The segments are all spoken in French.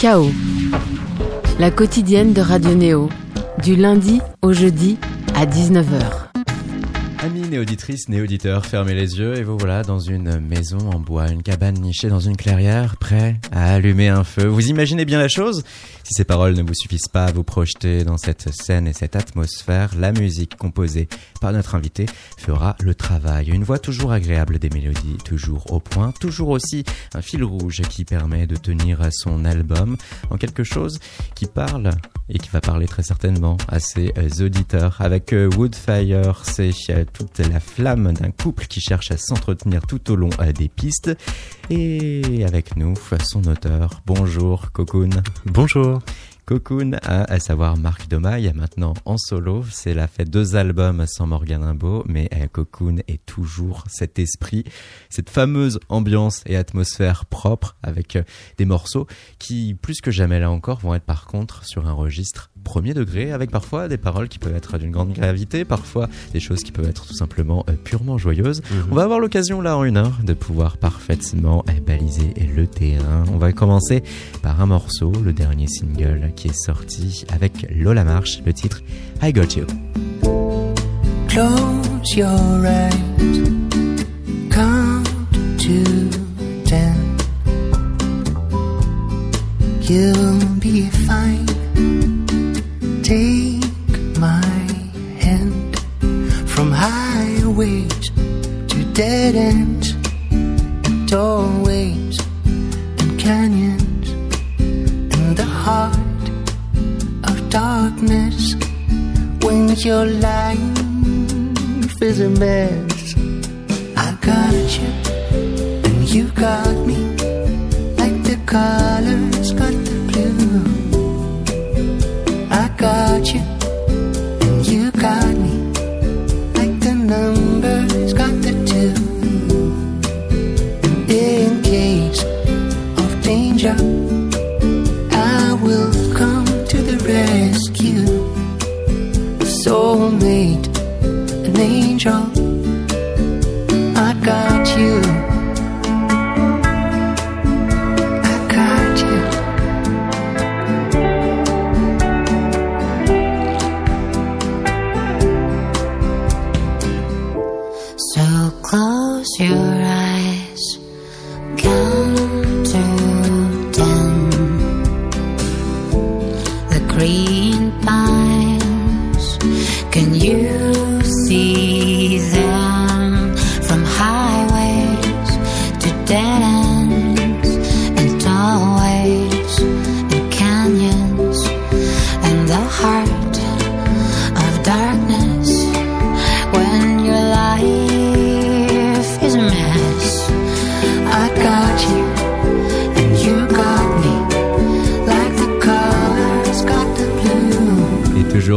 Chaos, la quotidienne de Radio Néo, du lundi au jeudi à 19h. Amis néauditrices, néauditeurs, fermez les yeux et vous voilà dans une maison en bois, une cabane nichée dans une clairière, prêt à allumer un feu. Vous imaginez bien la chose? Si ces paroles ne vous suffisent pas à vous projeter dans cette scène et cette atmosphère, la musique composée par notre invité fera le travail. Une voix toujours agréable, des mélodies toujours au point, toujours aussi un fil rouge qui permet de tenir son album en quelque chose qui parle et qui va parler très certainement à ses auditeurs. Avec euh, Woodfire, c'est euh, toute la flamme d'un couple qui cherche à s'entretenir tout au long euh, des pistes. Et avec nous, son auteur. Bonjour, Cocoon. Bonjour. Cocoon, à, savoir Marc Domaille, maintenant en solo. C'est la fait deux albums sans Morgan Rimbaud, mais euh, Cocoon est toujours cet esprit, cette fameuse ambiance et atmosphère propre avec euh, des morceaux qui, plus que jamais là encore, vont être par contre sur un registre premier degré, avec parfois des paroles qui peuvent être d'une grande gravité, parfois des choses qui peuvent être tout simplement euh, purement joyeuses. Mhm. On va avoir l'occasion là en une heure de pouvoir parfaitement baliser le terrain. On va commencer par un morceau, le dernier single qui est sorti avec Lola Marche, le titre I Got You. Close your eyes, count to ten. You'll be fine. Take my hand from highways to dead ends and doorways and canyons and the heart of darkness when your life is a mess. I got you, and you got me, like the colors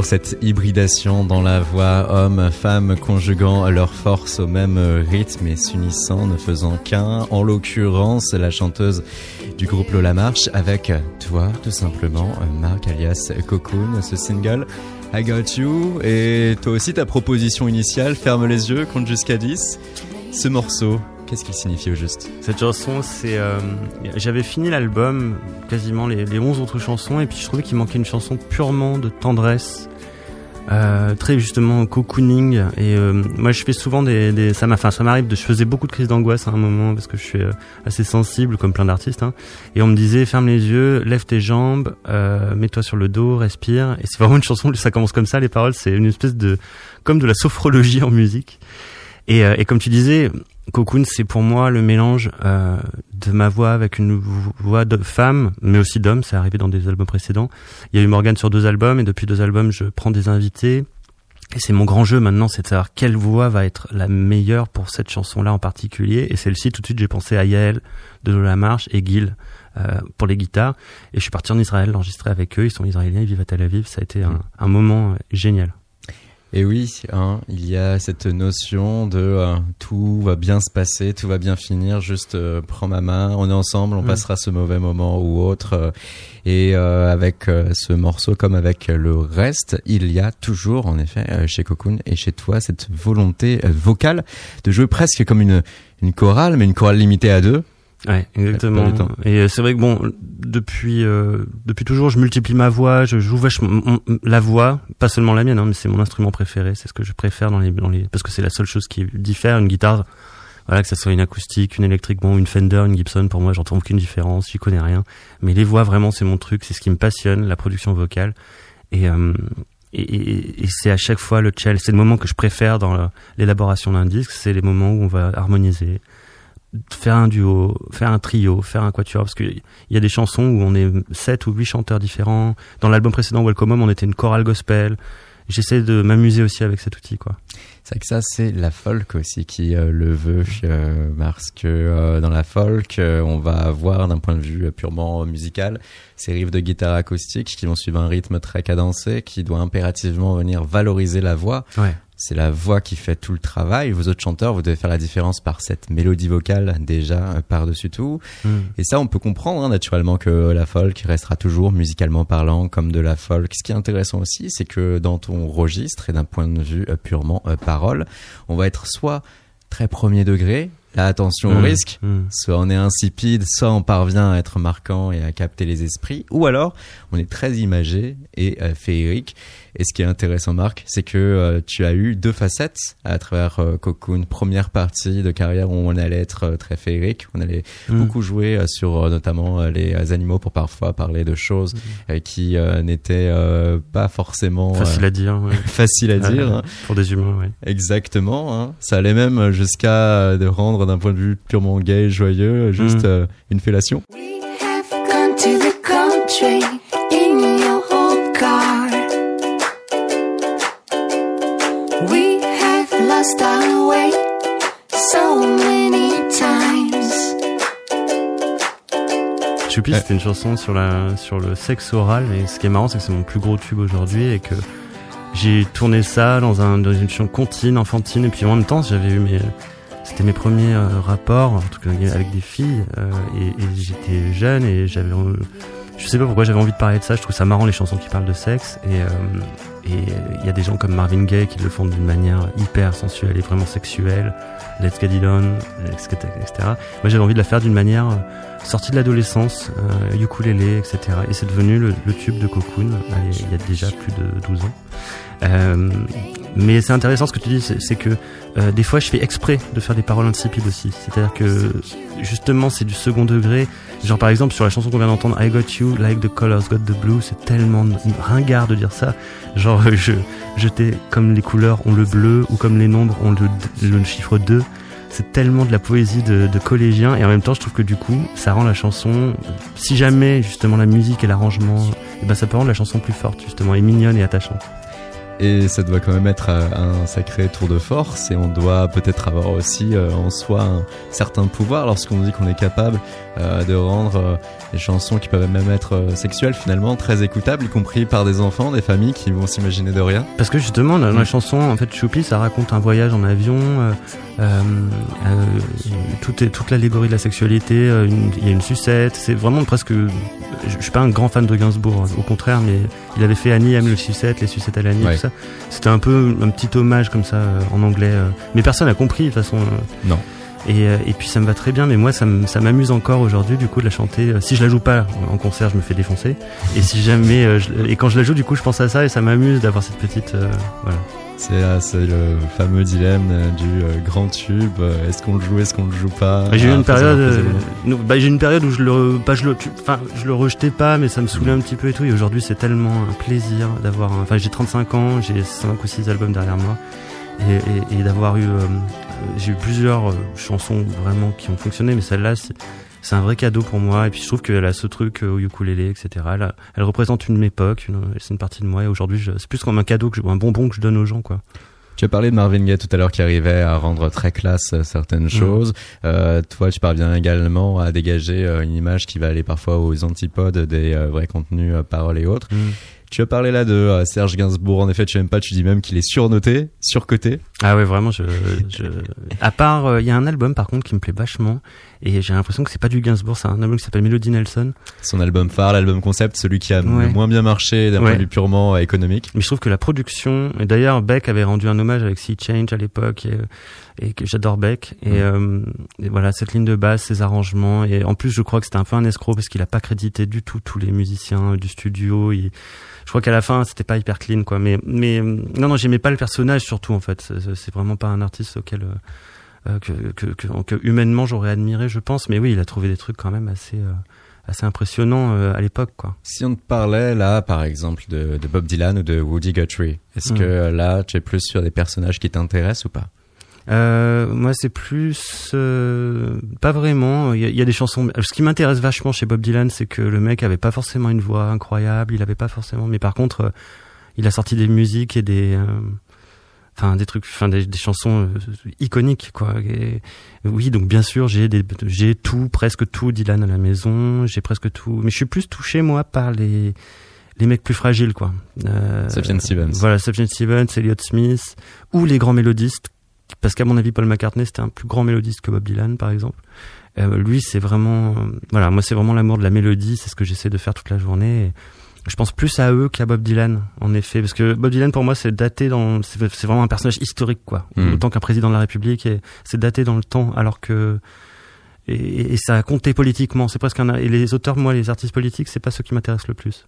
cette hybridation dans la voix homme-femme conjuguant leurs forces au même rythme et s'unissant, ne faisant qu'un. En l'occurrence, la chanteuse du groupe Lola Marche avec toi, tout simplement, Marc alias Cocoon, ce single. I Got You et toi aussi ta proposition initiale, ferme les yeux, compte jusqu'à 10. Ce morceau, Qu'est-ce qu'il signifie au juste? Cette chanson, c'est. Euh, j'avais fini l'album, quasiment les, les 11 autres chansons, et puis je trouvais qu'il manquait une chanson purement de tendresse, euh, très justement cocooning et euh, moi je fais souvent des, des ça m'a ça m'arrive de je faisais beaucoup de crises d'angoisse à un moment parce que je suis euh, assez sensible comme plein d'artistes hein, et on me disait ferme les yeux lève tes jambes euh, mets-toi sur le dos respire. Et c'est vraiment une chanson ça commence comme ça les paroles. C'est une espèce de comme de la sophrologie en musique. Et, et comme tu disais Cocoon, c'est pour moi le mélange euh, de ma voix avec une voix de femme, mais aussi d'homme. C'est arrivé dans des albums précédents. Il y a eu Morgan sur deux albums, et depuis deux albums, je prends des invités. Et c'est mon grand jeu maintenant, c'est de savoir quelle voix va être la meilleure pour cette chanson-là en particulier. Et celle-ci, tout de suite, j'ai pensé à Yael de Lola Marche et Gil euh, pour les guitares. Et je suis parti en Israël enregistrer avec eux. Ils sont israéliens, ils vivent à Tel Aviv. Ça a été un, un moment génial. Et oui, hein, il y a cette notion de euh, tout va bien se passer, tout va bien finir, juste euh, prends ma main, on est ensemble, on mm. passera ce mauvais moment ou autre. Euh, et avec ce morceau comme avec le reste, il y a toujours, en effet, chez Cocoon et chez toi, cette volonté vocale de jouer presque comme une, une chorale, mais une chorale limitée à deux Ouais, exactement. Et euh, c'est vrai que bon, depuis euh, depuis toujours, je multiplie ma voix, je joue vachement la voix, pas seulement la mienne, hein, mais c'est mon instrument préféré, c'est ce que je préfère dans les dans les parce que c'est la seule chose qui diffère une guitare. Voilà, que ça soit une acoustique, une électrique, bon, une Fender, une Gibson, pour moi, j'entends aucune différence, j'y connais rien. Mais les voix, vraiment, c'est mon truc, c'est ce qui me passionne, la production vocale. Et, euh, et, et c'est à chaque fois le challenge, c'est le moment que je préfère dans l'élaboration d'un disque, c'est les moments où on va harmoniser, faire un duo, faire un trio, faire un quatuor, parce qu'il y a des chansons où on est sept ou huit chanteurs différents. Dans l'album précédent, Welcome Home, on était une chorale gospel. J'essaie de m'amuser aussi avec cet outil, quoi. C'est que ça, c'est la folk aussi qui euh, le veut, euh, parce que euh, dans la folk, on va avoir d'un point de vue purement musical ces riffs de guitare acoustique qui vont suivre un rythme très cadencé, qui doit impérativement venir valoriser la voix. Ouais c'est la voix qui fait tout le travail. Vos autres chanteurs, vous devez faire la différence par cette mélodie vocale déjà euh, par-dessus tout. Hmm. Et ça, on peut comprendre hein, naturellement que la folk restera toujours musicalement parlant comme de la folk. Ce qui est intéressant aussi, c'est que dans ton registre et d'un point de vue euh, purement euh, parole, on va être soit très premier degré, la attention au hmm. risque, hmm. soit on est insipide, soit on parvient à être marquant et à capter les esprits, ou alors on est très imagé et féerique. Et ce qui est intéressant, Marc, c'est que euh, tu as eu deux facettes à travers euh, Cocoon. Première partie de carrière où on allait être euh, très féerique, on allait mm. beaucoup jouer sur notamment les animaux pour parfois parler de choses mm. qui n'étaient pas forcément facile à dire. Ouais. facile à dire hein. pour des humains. Ouais. Exactement. Hein. Ça allait même jusqu'à de rendre d'un point de vue purement gay, joyeux, juste mm. une fellation. We have gone to the country Choupi, c'était une chanson sur la sur le sexe oral et ce qui est marrant c'est que c'est mon plus gros tube aujourd'hui et que j'ai tourné ça dans un dans une chanson contine enfantine et puis en même temps j'avais eu mes c'était mes premiers euh, rapports en tout cas avec des filles euh, et, et j'étais jeune et j'avais je sais pas pourquoi j'avais envie de parler de ça. Je trouve ça marrant les chansons qui parlent de sexe et euh, et il y a des gens comme Marvin Gaye qui le font d'une manière hyper sensuelle et vraiment sexuelle. Let's Get It On, etc. Moi j'avais envie de la faire d'une manière euh, sortie de l'adolescence, euh, ukulélé, etc. Et c'est devenu le, le, tube de Cocoon il y a déjà plus de 12 ans. Euh, mais c'est intéressant ce que tu dis, c'est que euh, des fois je fais exprès de faire des paroles insipides aussi. C'est-à-dire que justement c'est du second degré. Genre par exemple sur la chanson qu'on vient d'entendre, I Got You, Like the Colors Got the Blue, c'est tellement ringard de dire ça. Genre je, je t'ai comme les couleurs ont le bleu ou comme les nombres ont le, le chiffre 2 c'est tellement de la poésie de, de, collégien et en même temps je trouve que du coup ça rend la chanson si jamais justement la musique et l'arrangement et eh ben ça peut rendre la chanson plus forte justement et mignonne et attachante et ça doit quand même être euh, un sacré tour de force et on doit peut-être avoir aussi euh, en soi un certain pouvoir lorsqu'on dit qu'on est capable euh, de rendre des chansons qui peuvent même être sexuelles finalement très écoutables y compris par des enfants, des familles qui vont s'imaginer de rien. Parce que justement dans la chanson en fait Choupi ça raconte un voyage en avion euh, toute, toute l'allégorie de la sexualité, il y a une sucette, c'est vraiment presque je, suis pas un grand fan de Gainsbourg, au contraire, mais il avait fait Annie aime le sucette, les sucettes à l'Annie, tout ça. C'était un peu un petit hommage comme ça euh, en anglais, euh. mais personne n'a compris de toute façon. Euh. non. Et, et, puis ça me va très bien, mais moi ça m'amuse encore aujourd'hui du coup de la chanter. Si je la joue pas en concert, je me fais défoncer. Et si jamais, et quand je la joue, du coup, je pense à ça et ça m'amuse d'avoir cette petite, voilà. C'est le fameux dilemme du euh, grand tube. Euh, est-ce qu'on le joue, est-ce qu'on le joue pas? J'ai eu une période, euh, bah, j'ai une période où je le, pas je le, enfin, je le rejetais pas, mais ça me saoulait un petit peu et tout. Et aujourd'hui, c'est tellement un plaisir d'avoir. Enfin, j'ai 35 ans, j'ai 5 ou 6 albums derrière moi, et, et, d'avoir eu, j'ai eu plusieurs chansons vraiment qui ont fonctionné, mais celle-là, c'est un vrai cadeau pour moi. Et puis je trouve qu'elle a ce truc au ukulélé, etc. Elle, elle représente une époque, c'est une partie de moi. Et aujourd'hui, c'est plus comme un cadeau, que je, un bonbon que je donne aux gens, quoi. Tu as parlé de Marvin Gaye tout à l'heure qui arrivait à rendre très classe euh, certaines mm. choses. Euh, toi, tu parviens également à dégager euh, une image qui va aller parfois aux antipodes des vrais contenus, paroles et autres. Mm. Tu as parlé là de euh, Serge Gainsbourg. En effet, tu n'aimes pas. Tu dis même qu'il est surnoté, surcoté. Ah ouais, vraiment. Je, je... À part, euh, il y a un album par contre qui me plaît vachement, et j'ai l'impression que c'est pas du Gainsbourg. C'est un album qui s'appelle Melody Nelson. Son album phare, l'album concept, celui qui a le moins bien marché d'un point de vue purement euh, économique. Mais je trouve que la production, et d'ailleurs Beck avait rendu un hommage avec Sea Change à l'époque. et que j'adore Beck et, euh, et, voilà cette ligne de basse ces arrangements et en plus je crois que c'était un peu un escroc parce qu'il a pas crédité du tout tous les musiciens du studio il, je crois qu'à la fin c'était pas hyper clean quoi. Mais mais non non j'aimais pas le personnage surtout en fait. C'est vraiment pas un artiste auquel euh, que, que, que, que, humainement j'aurais admiré je pense. Mais oui il a trouvé des trucs quand même assez euh, assez impressionnants euh, à l'époque quoi. Si on te parlait là par exemple de, de Bob Dylan ou de Woody Guthrie est-ce mm. que là tu es plus sur des personnages qui t'intéressent ou pas? Euh, moi, c'est plus euh, pas vraiment. Il y, a, il y, a, des chansons. Ce qui m'intéresse vachement chez Bob Dylan, c'est que le mec avait pas forcément une voix incroyable. Il avait pas forcément, mais par contre, euh, il a sorti des musiques et des, euh, enfin des trucs, enfin des, des, chansons iconiques, quoi. Et, oui, donc bien sûr, j'ai des, j'ai tout, presque tout Dylan à la maison. J'ai presque tout, mais je suis plus touché moi par les les mecs plus fragiles, quoi. Euh, Stevens. Voilà, Sufjan Stevens, Elliott Smith, ou les grands mélodistes parce qu'à mon avis Paul McCartney c'était un plus grand mélodiste que Bob Dylan par exemple. Euh, lui c'est vraiment voilà moi c'est vraiment l'amour de la mélodie c'est ce que j'essaie de faire toute la journée. Et je pense plus à eux qu'à Bob Dylan en effet. Parce que Bob Dylan pour moi c'est daté dans c'est vraiment un personnage historique quoi. Mm. autant qu'un président de la République et c'est daté dans le temps alors que et, et ça a compté politiquement. C'est presque un et les auteurs moi les artistes politiques c'est pas ceux qui m'intéressent le plus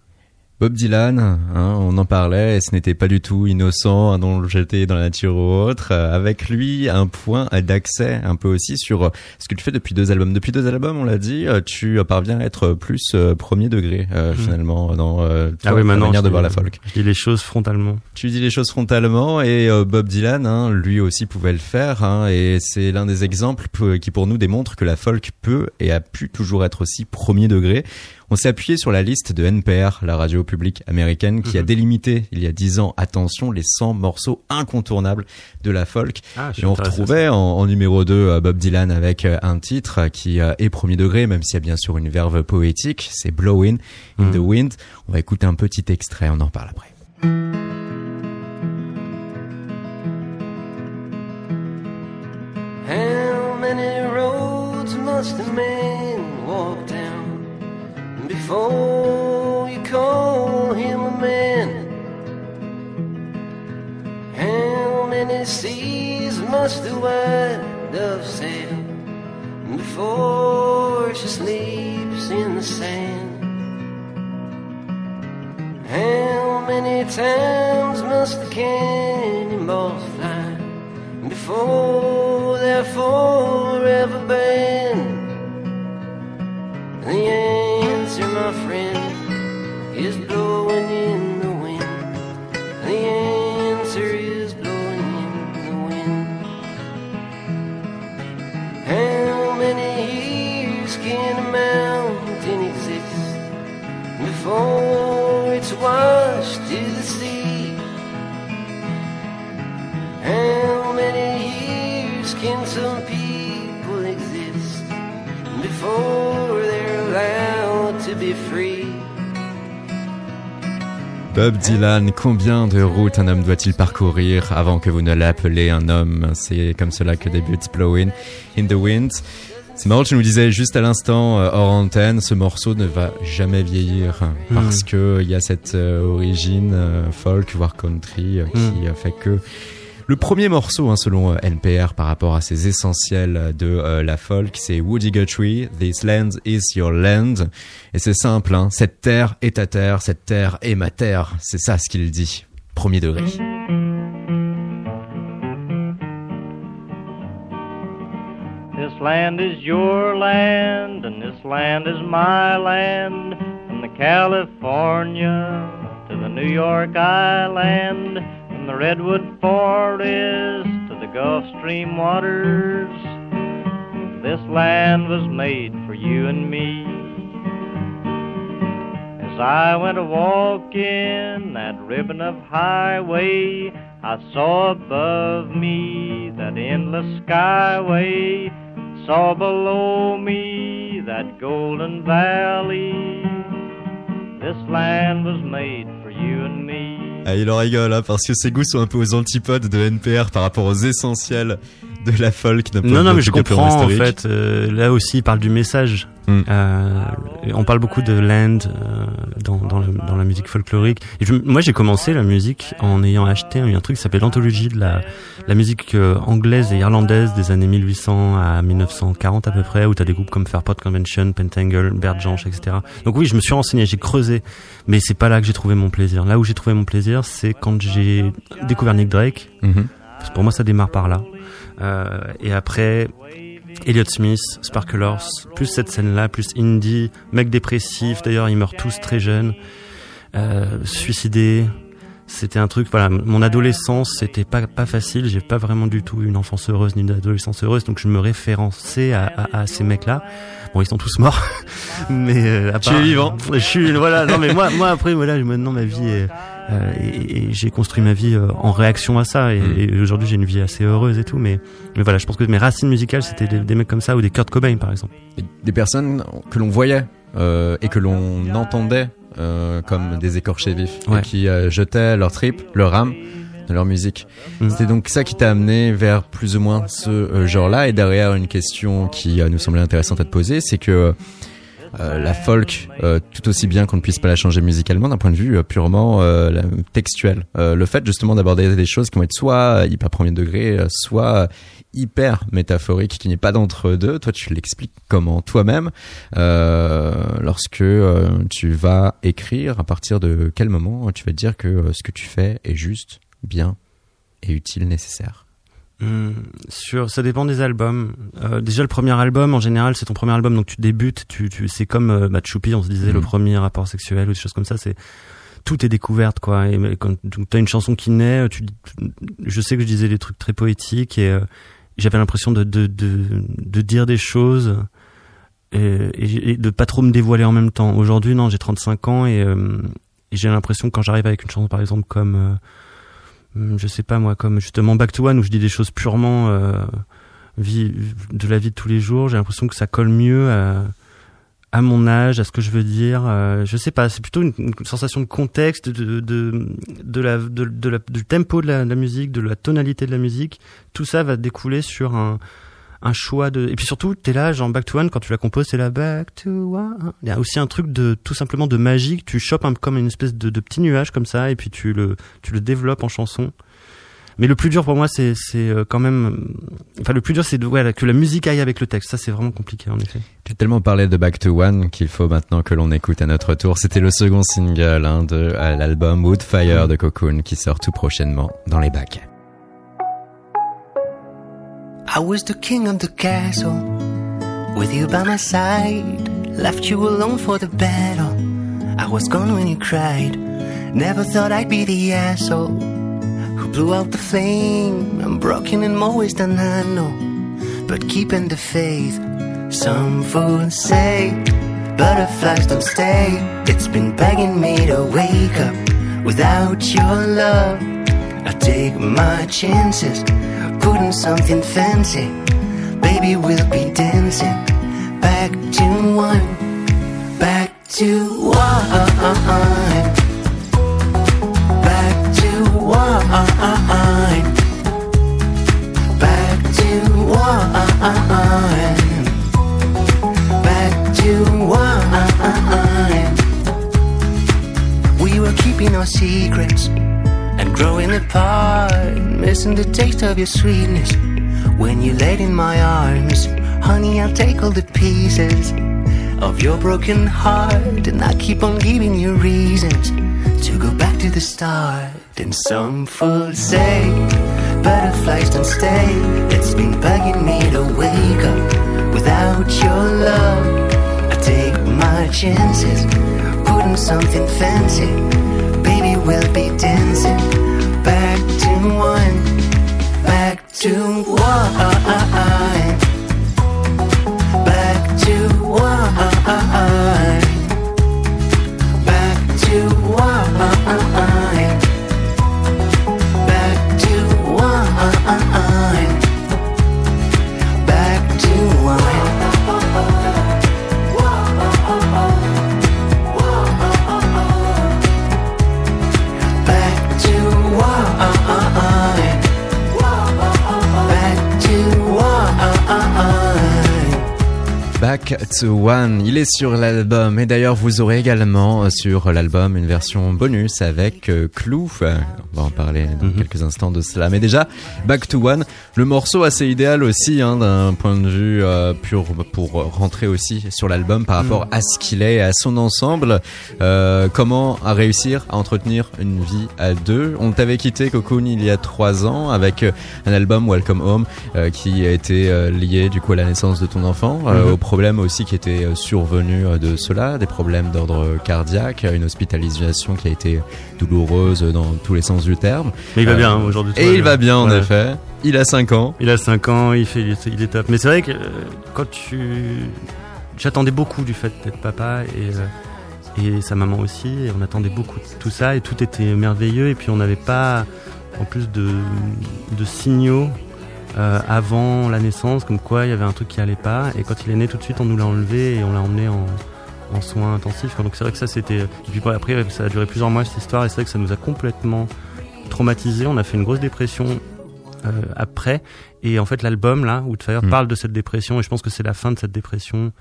Bob Dylan, hein, on en parlait, et ce n'était pas du tout innocent, un don jeté dans la nature ou autre. Euh, avec lui, un point d'accès un peu aussi sur euh, ce que tu fais depuis deux albums. Depuis deux albums, on l'a dit, euh, tu parviens à être plus premier degré euh, mmh. finalement dans euh, ah oui, manière de voir la folk. Je dis les choses frontalement. Tu dis les choses frontalement, et Bob Dylan, hein, lui aussi pouvait le faire, hein, et c'est l'un des exemples qui pour nous démontre que la folk peut et a pu toujours être aussi premier degré. On s'est appuyé sur la liste de NPR, la radio publique américaine, qui a mhm. délimité il y a dix ans, attention, les 100 morceaux incontournables de la folk. Ah, et on retrouvait en, numéro 2 euh, Bob Dylan avec euh, un titre qui euh, est premier degré, même s'il y a bien sûr une verve poétique, c'est Blowing in the mhm. Wind. On va écouter un petit extrait, on en parle après. Before you call him a man. How many seas must the white dove sail before she sleeps in the sand? How many times must the cannonballs fly before they're forever banned? The my friend, is blowing in the wind. The answer is blowing in the wind. How many years can a mountain exist before it's washed to the sea? How many years can some people Bob Dylan, combien de routes un homme doit-il parcourir avant que vous ne l'appelez un homme? C'est comme cela que débute Blowing in the Wind. C'est marrant, tu nous disais juste à l'instant euh, hors antenne, ce morceau ne va jamais vieillir parce hmm. que il y a cette euh, origine euh, folk voire country qui hmm. fait que le premier morceau, hein, selon euh, NPR, par rapport à ces essentiels de euh, la folk, c'est Woody Guthrie, This land is your land. Et c'est simple, hein, cette terre est ta terre, cette terre est ma terre. C'est ça ce qu'il dit. Premier degré. This land is your land, and this land is my land, from the California to the New York Island. The redwood forest to the Gulf Stream waters. This land was made for you and me. As I went a walking that ribbon of highway, I saw above me that endless skyway, saw below me that golden valley. This land was made for you and me. Ah, il en rigole hein, parce que ses goûts sont un peu aux antipodes de NPR par rapport aux essentiels de la folk. Non, non, mais je comprends en fait. Euh, là aussi, il parle du message. Hmm. Euh, on parle beaucoup de land, euh, dans, dans, la, dans la musique folklorique. Et je, moi, j'ai commencé la musique en ayant acheté un, un truc qui s'appelle l'anthologie de la, la musique anglaise et irlandaise des années 1800 à 1940 à peu près, où t'as des groupes comme Fairport Convention, Pentangle, Bert Jansch, etc. Donc oui, je me suis renseigné, j'ai creusé, mais c'est pas là que j'ai trouvé mon plaisir. Là où j'ai trouvé mon plaisir, c'est quand j'ai découvert Nick Drake. Mhm. Parce que pour moi, ça démarre par là. Euh, et après, Elliott Smith, Sparklers, plus cette scène-là, plus indie, mec dépressif. D'ailleurs, ils meurent tous très jeunes, euh, suicidés. C'était un truc, voilà, mon adolescence, c'était pas pas facile. J'ai pas vraiment du tout une enfance heureuse ni une adolescence heureuse, donc je me référençais à, à, à ces mecs-là. Bon, ils sont tous morts, mais euh, à Tu part- es vivant. Je suis, voilà. Non, mais moi, moi après, voilà, maintenant ma vie est, euh, et, et j'ai construit ma vie euh, en réaction à ça, et, Mm. et aujourd'hui j'ai une vie assez heureuse et tout, mais mais voilà, je pense que mes racines musicales c'était des, des mecs comme ça ou des Kurt Cobain par exemple. Des personnes que l'on voyait euh, et que l'on entendait euh, comme des écorchés vifs Ouais. et qui euh, jetaient leur trip, leur âme dans leur musique. Mhm. C'était donc ça qui t'a amené vers plus ou moins ce genre-là. Et derrière, une question qui nous semblait intéressante à te poser, c'est que euh, la folk, euh, tout aussi bien qu'on ne puisse pas la changer musicalement d'un point de vue euh, purement euh, textuel. Euh, le fait justement d'aborder des choses qui vont être soit hyper premier degré, soit hyper métaphorique, qu'il n'y ait pas d'entre deux. Toi, tu l'expliques comment toi-même lorsque tu vas écrire, à partir de quel moment tu vas te dire que ce que tu fais est juste, bien et utile, nécessaire. Hum, sur, ça dépend des albums. Euh, déjà le premier album, en général, c'est ton premier album, donc tu débutes. Tu, tu, c'est comme euh, bah, Choupi, on se disait le premier rapport sexuel ou des choses comme ça. C'est tout est découverte, quoi. Et quand t'as une chanson qui naît, tu, je sais que je disais des trucs très poétiques et euh, j'avais l'impression de, de, de, de dire des choses et, et, et de pas trop me dévoiler en même temps. Aujourd'hui, non, j'ai 35 ans et, euh, et j'ai l'impression quand j'arrive avec une chanson, par exemple, comme euh, je sais pas moi, comme justement Back to One où je dis des choses purement euh, vie, de la vie de tous les jours, j'ai l'impression que ça colle mieux à, mon âge, à ce que je veux dire. euh, je sais pas, c'est plutôt une, sensation de contexte, de, de, de la, de, la, du tempo de la musique, de la tonalité de la musique. Tout ça va découler sur un, un choix de. Et puis surtout, t'es là, genre Back to One, quand tu la composes, t'es là Back to One. Il y a aussi un truc de tout simplement de magique. Tu chopes un, comme une espèce de, de petit nuage comme ça, et puis tu le, tu le développes en chanson. Mais le plus dur pour moi, c'est, c'est euh, quand même. Enfin, le plus dur, c'est de, ouais, que la musique aille avec le texte. Ça, c'est vraiment compliqué, en effet. Tu as tellement parlé de Back to One qu'il faut maintenant que l'on écoute à notre tour. C'était le second single hein, de l'album Woodfire de Cocoon qui sort tout prochainement dans les bacs. I was the king of the castle, with you by my side. Left you alone for the battle. I was gone when you cried. Never thought I'd be the asshole who blew out the flame. I'm broken in more ways than I know, but keeping the faith. Some fools say butterflies don't stay. It's been begging me to wake up without your love. I take my chances, putting something fancy. Baby, we'll be dancing. Back to one, back to one, back to one, back to one, back to one. We were keeping our secrets growing apart, missing the taste of your sweetness when you laid in my arms. Honey, I'll take all the pieces of your broken heart, and I keep on giving you reasons to go back to the start. And some fools say butterflies don't stay. It's been bugging me to wake up without your love. I take my chances, putting something fancy. We'll be dancing back to one, back to one, back to one. Il est sur l'album et d'ailleurs vous aurez également sur l'album une version bonus avec euh, Clou. on va en parler dans mhm. quelques instants de cela. Mais déjà, Back to One, le morceau assez idéal aussi hein, d'un point de vue euh, pur pour rentrer aussi sur l'album par rapport mhm. à ce qu'il est, à son ensemble. Euh, comment à réussir à entretenir une vie à deux? On t'avait quitté Cocoon il y a trois ans avec un album Welcome Home qui a été lié du coup à la naissance de ton enfant, mhm. au problème aussi qui était survenu de cela, des problèmes d'ordre cardiaque, une hospitalisation qui a été douloureuse dans tous les sens du terme. Mais il va bien aujourd'hui. Et il va bien en effet. Il a 5 ans. Il a 5 ans, il fait il est top. Mais c'est vrai que euh, quand tu j'attendais beaucoup du fait d'être papa et euh, et sa maman aussi et on attendait beaucoup de tout ça et tout était merveilleux et puis on n'avait pas en plus de de signaux euh, avant la naissance, comme quoi il y avait un truc qui allait pas. Et quand il est né, tout de suite, on nous l'a enlevé et on l'a emmené en, en soins intensifs. Donc c'est vrai que ça c'était. Et puis après ça a duré plusieurs mois cette histoire et c'est vrai que ça nous a complètement traumatisé. On a fait une grosse dépression euh, après et en fait l'album là Woodfire mm. parle de cette dépression et je pense que c'est la fin de cette dépression.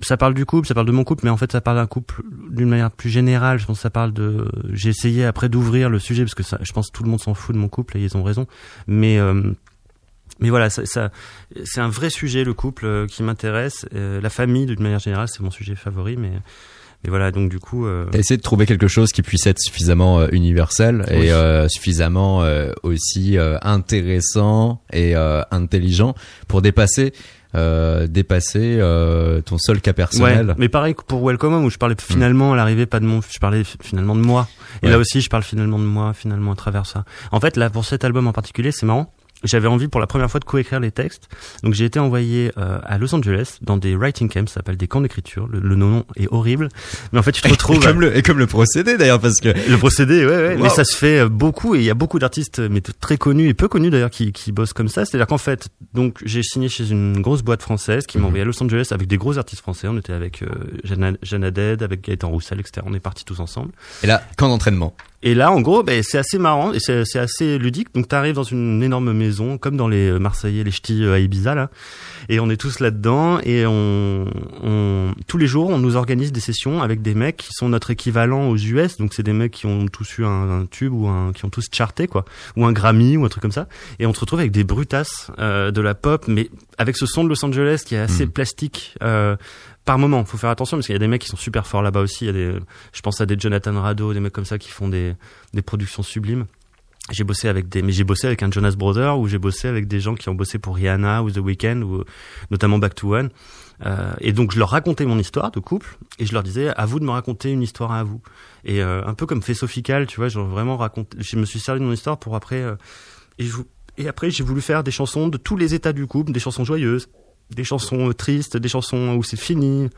Ça parle du couple, ça parle de mon couple, mais en fait ça parle d'un couple d'une manière plus générale. Je pense que ça parle de. J'ai essayé après d'ouvrir le sujet parce que ça, je pense que tout le monde s'en fout de mon couple et ils ont raison. Mais euh, mais voilà, ça, ça c'est un vrai sujet le couple euh, qui m'intéresse. Euh, la famille, d'une manière générale, c'est mon sujet favori, mais mais voilà, donc du coup, euh... essayer de trouver quelque chose qui puisse être suffisamment euh, universel et euh, suffisamment aussi intéressant et intelligent pour dépasser. dépasser ton seul cas personnel? Ouais, mais pareil pour Welcome Home où je parlais hmm. finalement à l'arrivée pas de mon, je parlais finalement de moi. Et là aussi je parle finalement de moi finalement à travers ça. En fait là pour cet album en particulier c'est marrant j'avais envie pour la première fois de coécrire les textes. Donc j'ai été envoyé euh, à Los Angeles dans des writing camps, ça s'appelle des camps d'écriture. Le, nom est horrible, mais en fait tu te retrouves et comme le et comme le procédé d'ailleurs parce que le procédé, ouais, ouais. Mais ça se fait euh, beaucoup et il y a beaucoup d'artistes, mais très connus et peu connus d'ailleurs, qui, qui bossent comme ça. C'est-à-dire qu'en fait, donc j'ai signé chez une grosse boîte française qui m'a mhm. envoyé à Los Angeles avec des gros artistes français. On était avec euh, Jeanne Haddad, avec Gaëtan Roussel, etc. On est partis tous ensemble. Et là, camp d'entraînement. Et là, en gros, ben, c'est assez marrant et c'est assez ludique. Donc, tu arrives dans une énorme maison, comme dans les Marseillais, les ch'tis euh, à Ibiza, là. Et on est tous là-dedans et on, on, tous les jours, on nous organise des sessions avec des mecs qui sont notre équivalent aux US. Donc, c'est des mecs qui ont tous eu un, tube ou un, qui ont tous charté, quoi. Ou un Grammy ou un truc comme ça. Et on se retrouve avec des brutasses euh, de la pop, mais avec ce son de Los Angeles qui est assez hmm. plastique. Euh, par moment. Faut faire attention parce qu'il y a des mecs qui sont super forts là-bas aussi. Il y a des, je pense à des Jonathan Rado, des mecs comme ça qui font des, des productions sublimes. J'ai bossé avec des, mais j'ai bossé avec un Jonas Brother ou j'ai bossé avec des gens qui ont bossé pour Rihanna ou The Weeknd ou notamment Back to One. Euh, et donc je leur racontais mon histoire de couple et je leur disais à vous de me raconter une histoire à vous. Et euh, un peu comme fait Sophical, tu vois, je vraiment raconté, je me suis servi de mon histoire pour après euh, et je, et après j'ai voulu faire des chansons de tous les états du couple, des chansons joyeuses, des chansons euh, tristes, des chansons où c'est fini.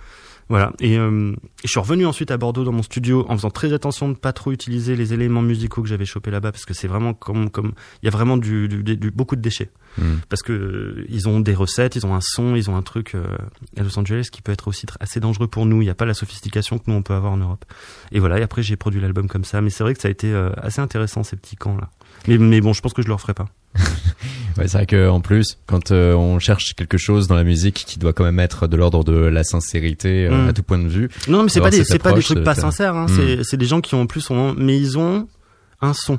Voilà. Et, euh, je suis revenu ensuite à Bordeaux dans mon studio en faisant très attention de pas trop utiliser les éléments musicaux que j'avais chopés là-bas parce que c'est vraiment comme comme il y a vraiment du, du, beaucoup de déchets hmm. parce que euh, ils ont des recettes, ils ont un son, ils ont un truc à Los Angeles qui peut être aussi assez dangereux pour nous. Il n'y a pas la sophistication que nous on peut avoir en Europe. Et voilà. Et après j'ai produit l'album comme ça. Mais c'est vrai que ça a été assez intéressant ces petits camps là. Mais, mais bon, je pense que je le referai pas. ouais, c'est vrai que en plus, quand euh, on cherche quelque chose dans la musique qui doit quand même être de l'ordre de la sincérité euh, mm. à tout point de vue. Non, mais c'est pas des, c'est pas des trucs pas sincères. Hein. Mm. C'est, des gens qui ont en plus, mais ils ont un son.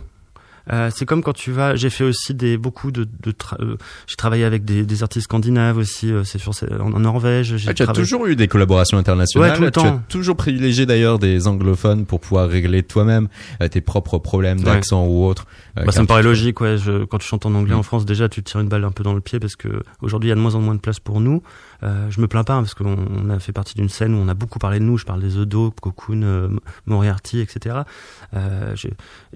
Euh, c'est comme quand tu vas. J'ai fait aussi des beaucoup de. de euh, j'ai travaillé avec des, des, artistes scandinaves aussi. Euh, c'est sur en, en, Norvège. Ah, tu as toujours eu des collaborations internationales. Ouais, tout le tu as toujours privilégié d'ailleurs des anglophones pour pouvoir régler toi-même tes propres problèmes d'accent ou autre. bah, ça me paraît logique. Ouais. Je, quand tu chantes en anglais mm. en France, déjà tu te tires une balle un peu dans le pied parce que aujourd'hui il y a de moins en moins de place pour nous. Euh, je me plains pas hein, parce qu'on a fait partie d'une scène où on a beaucoup parlé de nous. Je parle des Odo, Cocoon, euh, Moriarty, etc. Euh, je,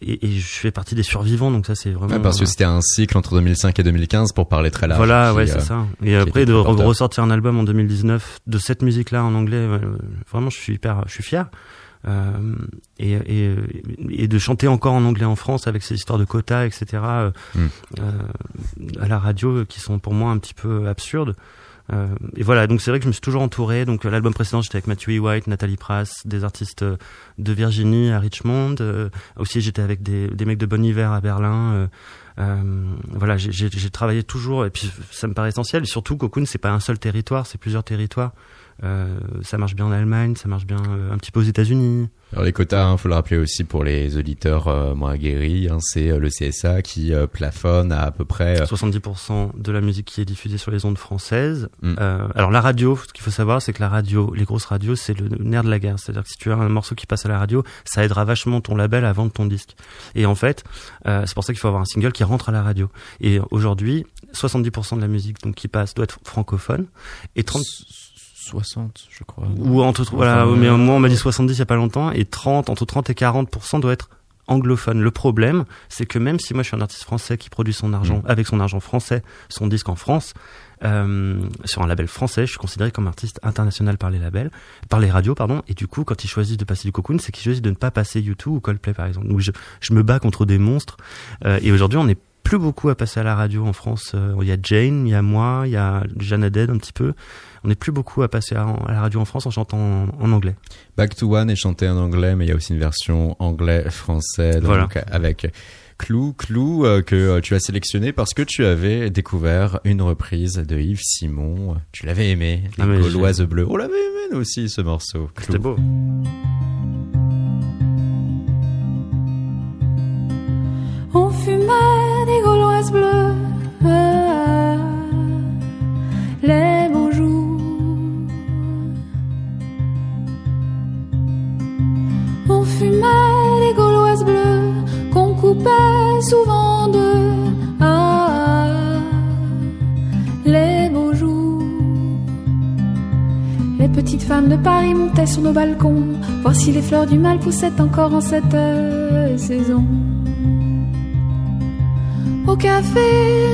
et, et, je fais partie des survivants, donc ça c'est vraiment. parce que c'était un cycle entre 2005 et 2015 pour parler très large. Voilà, ouais, c'est ça. Et après de ressortir un album en 2019 de cette musique-là en anglais, vraiment, je suis hyper, je suis fier. Euh, et, et, et, de chanter encore en anglais en France avec ces histoires de quotas, etc. Euh, mm. à la radio qui sont pour moi un petit peu absurdes. Euh, et voilà, donc c'est vrai que je me suis toujours entouré. Donc euh, l'album précédent, j'étais avec Matthew E. White, Nathalie Prass, des artistes euh, de Virginie à Richmond. aussi, j'étais avec des, des mecs de Bon Hiver à Berlin. voilà, j'ai travaillé toujours, et puis ça me paraît essentiel. Et surtout, Cocoon, c'est pas un seul territoire, c'est plusieurs territoires. Euh, ça marche bien en Allemagne, ça marche bien euh, un petit peu aux États-Unis. Alors les quotas, il hein, faut le rappeler aussi pour les auditeurs euh, moins aguerris, hein, c'est euh, le CSA qui euh, plafonne à à peu près 70% de la musique qui est diffusée sur les ondes françaises. Mm. alors la radio, ce qu'il faut savoir, c'est que la radio, les grosses radios, c'est le nerf de la guerre. C'est-à-dire que si tu as un morceau qui passe à la radio, ça aidera vachement ton label à vendre ton disque. Et en fait, c'est pour ça qu'il faut avoir un single qui rentre à la radio. Et aujourd'hui, 70% de la musique donc qui passe doit être francophone et 30 60, je crois. Ou entre, voilà, mais moi on m'a dit 70 il y a pas longtemps, et 30, entre 30 et 40% doit être anglophone. Le problème, c'est que même si moi je suis un artiste français qui produit son argent, Mm. avec son argent français, son disque en France, euh, sur un label français, je suis considéré comme artiste international par les labels, par les radios, pardon, et du coup, quand ils choisissent de passer du cocoon, c'est qu'ils choisissent de ne pas passer U2 ou Coldplay, par exemple. Donc je, je me bats contre des monstres, euh, et aujourd'hui on n'est plus beaucoup à passer à la radio en France. Euh, Il y a Jane, il y a moi, il y a Jeanne Haddad un petit peu. On n'est plus beaucoup à passer à, à, la radio en France en chantant en, en, anglais. Back to One est chanté en anglais, mais il y a aussi une version anglais-français, donc Voilà. avec Clou, Clou euh, que euh, tu as sélectionné parce que tu avais découvert une reprise de Yves Simon. Tu l'avais aimé, Les Ah, mais Gauloises Bleues. On l'avait aimé nous aussi ce morceau. C'était beau. On fumait des gauloises souvent en deux, ah, les beaux jours. Les petites femmes de Paris montaient sur nos balcons, voir si les fleurs du mal poussaient encore en cette euh, saison. Au café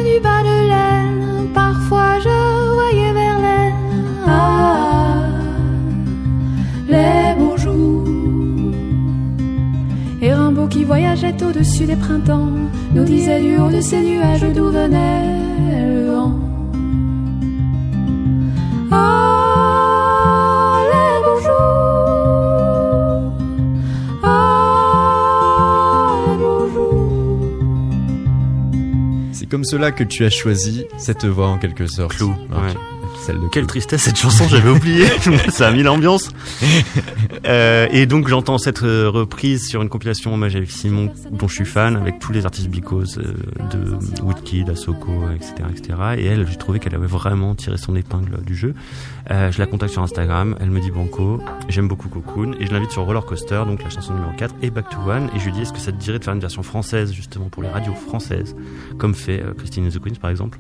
du bas de laine, parfois je voyais Verlaine. Ah, Qui voyageait au-dessus des printemps, nous disait du haut de ces nuages d'où venait le vent. Ah. Ah. C'est comme cela que tu as choisi cette voix en quelque sorte. Clou, ouais. Celle de Quelle tristesse cette chanson, j'avais oublié. Ça a mis l'ambiance. Euh, et donc j'entends cette euh, reprise sur une compilation hommage Yves Simon dont je suis fan avec tous les artistes bicos euh, de Woodkid, Asoko, etc., etc. Et elle, j'ai trouvé qu'elle avait vraiment tiré son épingle du jeu. Je la contacte sur Instagram, elle me dit banco, j'aime beaucoup Cocoon et je l'invite sur Roller Coaster, donc la chanson numéro 4 et Back to One et je lui dis est-ce que ça te dirait de faire une version française justement pour les radios françaises comme fait euh, Christine the Queens par exemple?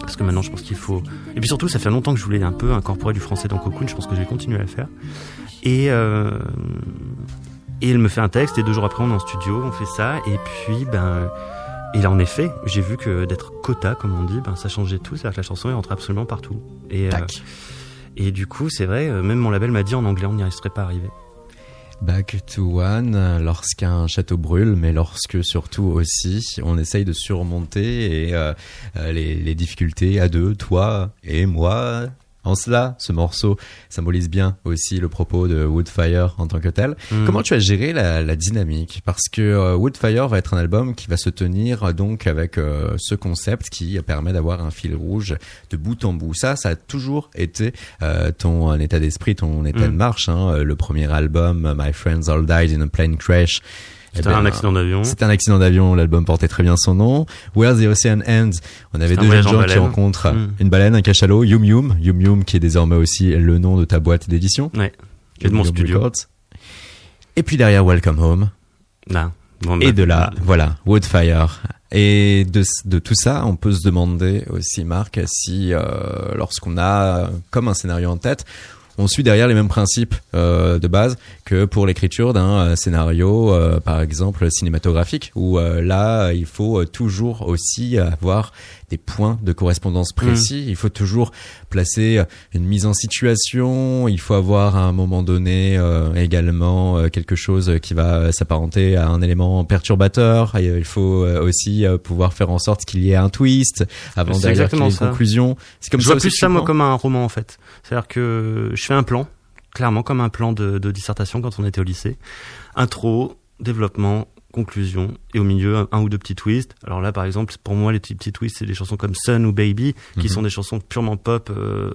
Parce que maintenant je pense qu'il faut et puis surtout ça fait longtemps que je voulais un peu incorporer du français dans Cocoon je pense que je vais continuer à le faire et euh, et elle me fait un texte et deux jours après on est en studio on fait ça et puis ben et là en effet j'ai vu que d'être quota comme on dit ben ça changeait tout c'est à dire que la chanson est rentrée absolument partout. Et euh, et du coup c'est vrai euh, même mon label m'a dit en anglais on n'y serait pas arrivé. Back to One, lorsqu'un château brûle, mais lorsque surtout aussi on essaye de surmonter et, euh, euh, les, les difficultés à deux, toi et moi. En cela, ce morceau symbolise bien aussi le propos de Woodfire en tant que tel. Mm. Comment tu as géré la, la dynamique? Parce que euh, Woodfire va être un album qui va se tenir euh, donc avec euh, ce concept qui permet d'avoir un fil rouge de bout en bout. Ça, ça a toujours été euh, ton état d'esprit, ton état de Mm. marche. Hein. Le premier album, My Friends All Died in a Plane Crash. Eh c'était ben, un accident d'avion C'était un accident d'avion, l'album portait très bien son nom. Where the Ocean Ends, on avait deux jeunes gens qui rencontrent Mm. une baleine, un cachalot, Yum Yum, Yum Yum qui est désormais aussi le nom de ta boîte d'édition. ouais et de mon studio Records. Et puis derrière Welcome Home. là Bon, Et bah, de là, voilà, Woodfire. Et de, de tout ça, on peut se demander aussi, Marc, si euh, lorsqu'on a comme un scénario en tête, on suit derrière les mêmes principes euh, de base que pour l'écriture d'un euh, scénario, euh, par exemple cinématographique, où euh, là, il faut toujours aussi avoir des points de correspondance précis. Il faut toujours placer une mise en situation. Il faut avoir à un moment donné également quelque chose qui va s'apparenter à un élément perturbateur. Il faut aussi pouvoir faire en sorte qu'il y ait un twist avant ait exactement une conclusion. C'est comme je ça vois plus ça moi comme un roman en fait. C'est-à-dire que je fais un plan, clairement comme un plan de, de dissertation quand on était au lycée. Intro, développement, conclusion, et au milieu un, un ou deux petits twists. Alors là, par exemple, pour moi, les petits, petits twists, c'est des chansons comme Sun ou Baby, qui Mhm. sont des chansons purement pop, euh,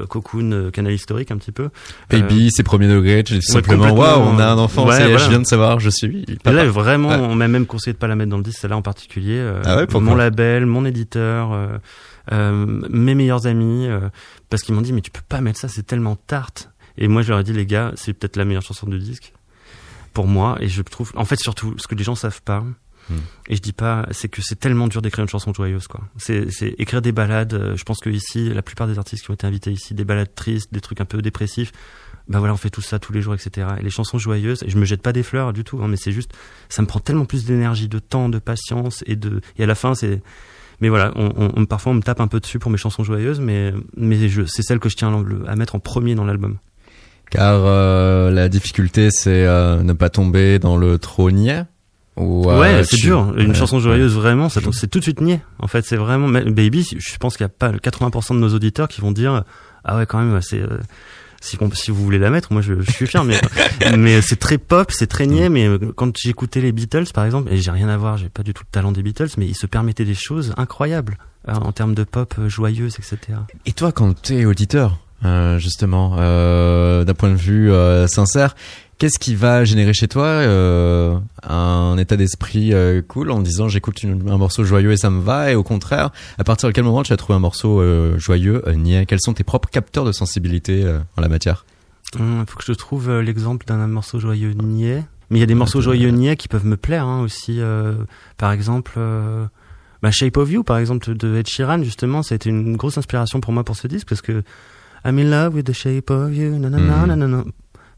euh, cocoon, euh, canal historique un petit peu. Baby, c'est premier degré, tu dis simplement, waouh, on a un enfant, ouais, voilà. je viens de savoir, je suis. Papa. là, vraiment, Ouais. on m'a même conseillé de pas la mettre dans le disque, celle-là en particulier. Ah mon label, mon éditeur, mes meilleurs amis, parce qu'ils m'ont dit, mais tu peux pas mettre ça, c'est tellement tarte. Et moi, je leur ai dit, les gars, c'est peut-être la meilleure chanson du disque pour moi. Et je trouve, en fait, surtout, ce que les gens savent pas. Hmm. Et je dis pas, c'est que c'est tellement dur d'écrire une chanson joyeuse, quoi. C'est, c'est écrire des balades. euh, Je pense que ici, la plupart des artistes qui ont été invités ici, des balades tristes, des trucs un peu dépressifs. Ben voilà, on fait tout ça tous les jours, etc. Et les chansons joyeuses, et je me jette pas des fleurs du tout, hein, mais c'est juste, ça me prend tellement plus d'énergie, de temps, de patience, et de, et à la fin, c'est, mais voilà, on, on- parfois on me tape un peu dessus pour mes chansons joyeuses, mais, mais c'est celle que je tiens à mettre en premier dans l'album. Car euh, la difficulté, c'est euh, ne pas tomber dans le trop niais. Ou, euh, ouais, c'est tu- dur. Une Ouais, chanson joyeuse, vraiment, ça, c'est tout de suite niais. En fait, c'est vraiment, Baby, je pense qu'il y a pas 80% de nos auditeurs qui vont dire, ah ouais, quand même, c'est, euh, si, si vous voulez la mettre, moi je, je suis fier, mais, mais c'est très pop, c'est très niais, mais euh, quand j'écoutais les Beatles, par exemple, et j'ai rien à voir, j'ai pas du tout le talent des Beatles, mais ils se permettaient des choses incroyables, euh, en termes de pop euh, joyeuse, etc. Et toi, quand t'es auditeur, euh, justement, euh, d'un point de vue euh, sincère, qu'est-ce qui va générer chez toi euh, un état d'esprit euh, cool en disant j'écoute un morceau joyeux et ça me va et au contraire, à partir de quel moment tu as trouvé un morceau euh, joyeux, niais? Quels sont tes propres capteurs de sensibilité en la matière? Hum, faut que je trouve l'exemple d'un morceau joyeux niais. Mais il y a des morceaux joyeux niais qui peuvent me plaire hein, aussi. par exemple, bah, Shape of You, par exemple, de Ed Sheeran, justement, ça a été une grosse inspiration pour moi pour ce disque parce que I'm in love with the shape of you. nanana, nanana.